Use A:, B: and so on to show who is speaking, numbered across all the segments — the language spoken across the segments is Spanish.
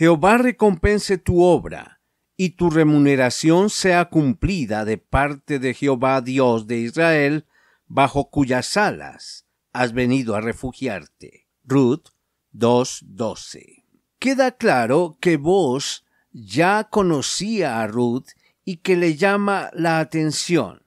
A: Jehová recompense tu obra, y tu remuneración sea cumplida de parte de Jehová Dios de Israel, bajo cuyas alas has venido a refugiarte. Ruth 2.12. Queda claro que vos ya conocía a Ruth y que le llama la atención.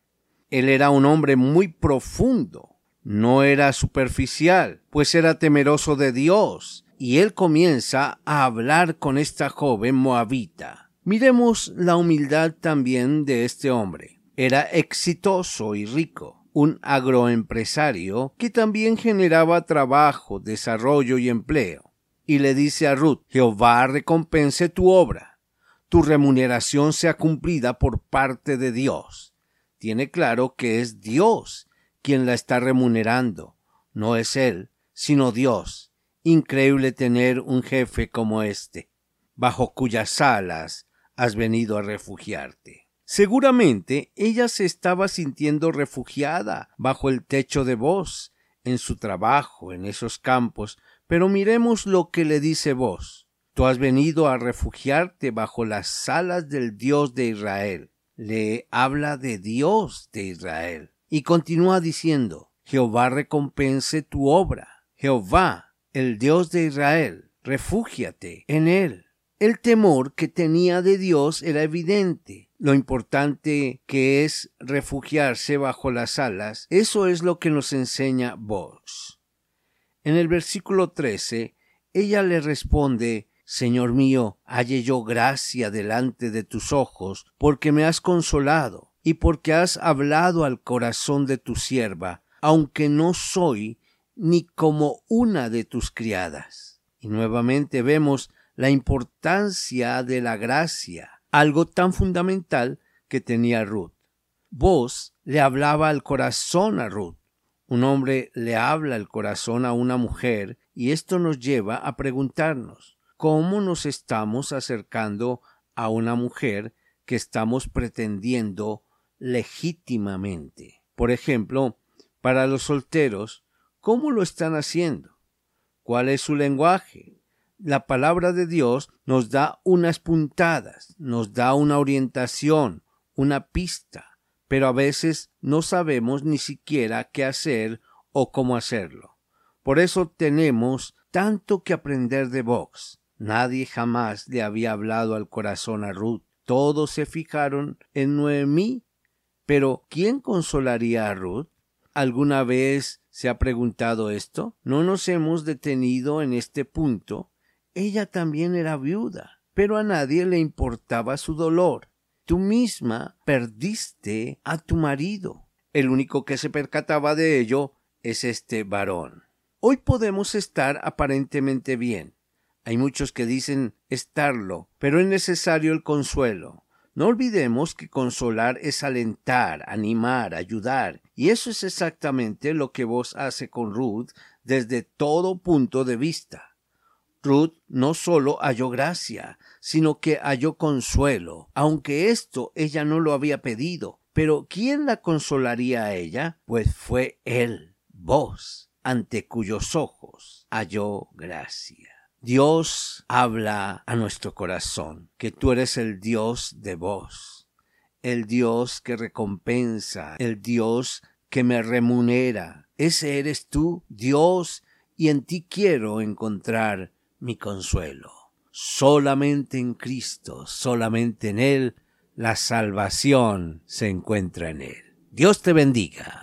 A: Él era un hombre muy profundo, no era superficial, pues era temeroso de Dios y él comienza a hablar con esta joven moabita. Miremos la humildad también de este hombre. Era exitoso y rico, un agroempresario que también generaba trabajo, desarrollo y empleo. Y le dice a Ruth, Jehová recompense tu obra, tu remuneración sea cumplida por parte de Dios. Tiene claro que es Dios quien la está remunerando, no es él, sino Dios Increíble tener un jefe como este, bajo cuyas alas has venido a refugiarte. Seguramente ella se estaba sintiendo refugiada bajo el techo de vos, en su trabajo, en esos campos, pero miremos lo que le dice vos. Tú has venido a refugiarte bajo las alas del Dios de Israel. Le habla de Dios de Israel. Y continúa diciendo, Jehová recompense tu obra. Jehová el Dios de Israel, refúgiate en él. El temor que tenía de Dios era evidente. Lo importante que es refugiarse bajo las alas, eso es lo que nos enseña vos. En el versículo 13, ella le responde, Señor mío, halle yo gracia delante de tus ojos, porque me has consolado, y porque has hablado al corazón de tu sierva, aunque no soy ni como una de tus criadas. Y nuevamente vemos la importancia de la gracia, algo tan fundamental que tenía Ruth. Vos le hablaba al corazón a Ruth. Un hombre le habla al corazón a una mujer y esto nos lleva a preguntarnos cómo nos estamos acercando a una mujer que estamos pretendiendo legítimamente. Por ejemplo, para los solteros, ¿Cómo lo están haciendo? ¿Cuál es su lenguaje? La palabra de Dios nos da unas puntadas, nos da una orientación, una pista, pero a veces no sabemos ni siquiera qué hacer o cómo hacerlo. Por eso tenemos tanto que aprender de Vox. Nadie jamás le había hablado al corazón a Ruth. Todos se fijaron en Noemí. Pero ¿quién consolaría a Ruth? ¿Alguna vez ¿Se ha preguntado esto? No nos hemos detenido en este punto. Ella también era viuda, pero a nadie le importaba su dolor. Tú misma perdiste a tu marido. El único que se percataba de ello es este varón. Hoy podemos estar aparentemente bien. Hay muchos que dicen estarlo, pero es necesario el consuelo. No olvidemos que consolar es alentar, animar, ayudar, y eso es exactamente lo que vos hace con Ruth desde todo punto de vista. Ruth no solo halló gracia, sino que halló consuelo, aunque esto ella no lo había pedido. Pero ¿quién la consolaría a ella? Pues fue él, vos, ante cuyos ojos halló gracia. Dios habla a nuestro corazón que tú eres el Dios de vos, el Dios que recompensa, el Dios que me remunera. Ese eres tú, Dios, y en ti quiero encontrar mi consuelo. Solamente en Cristo, solamente en Él, la salvación se encuentra en Él. Dios te bendiga.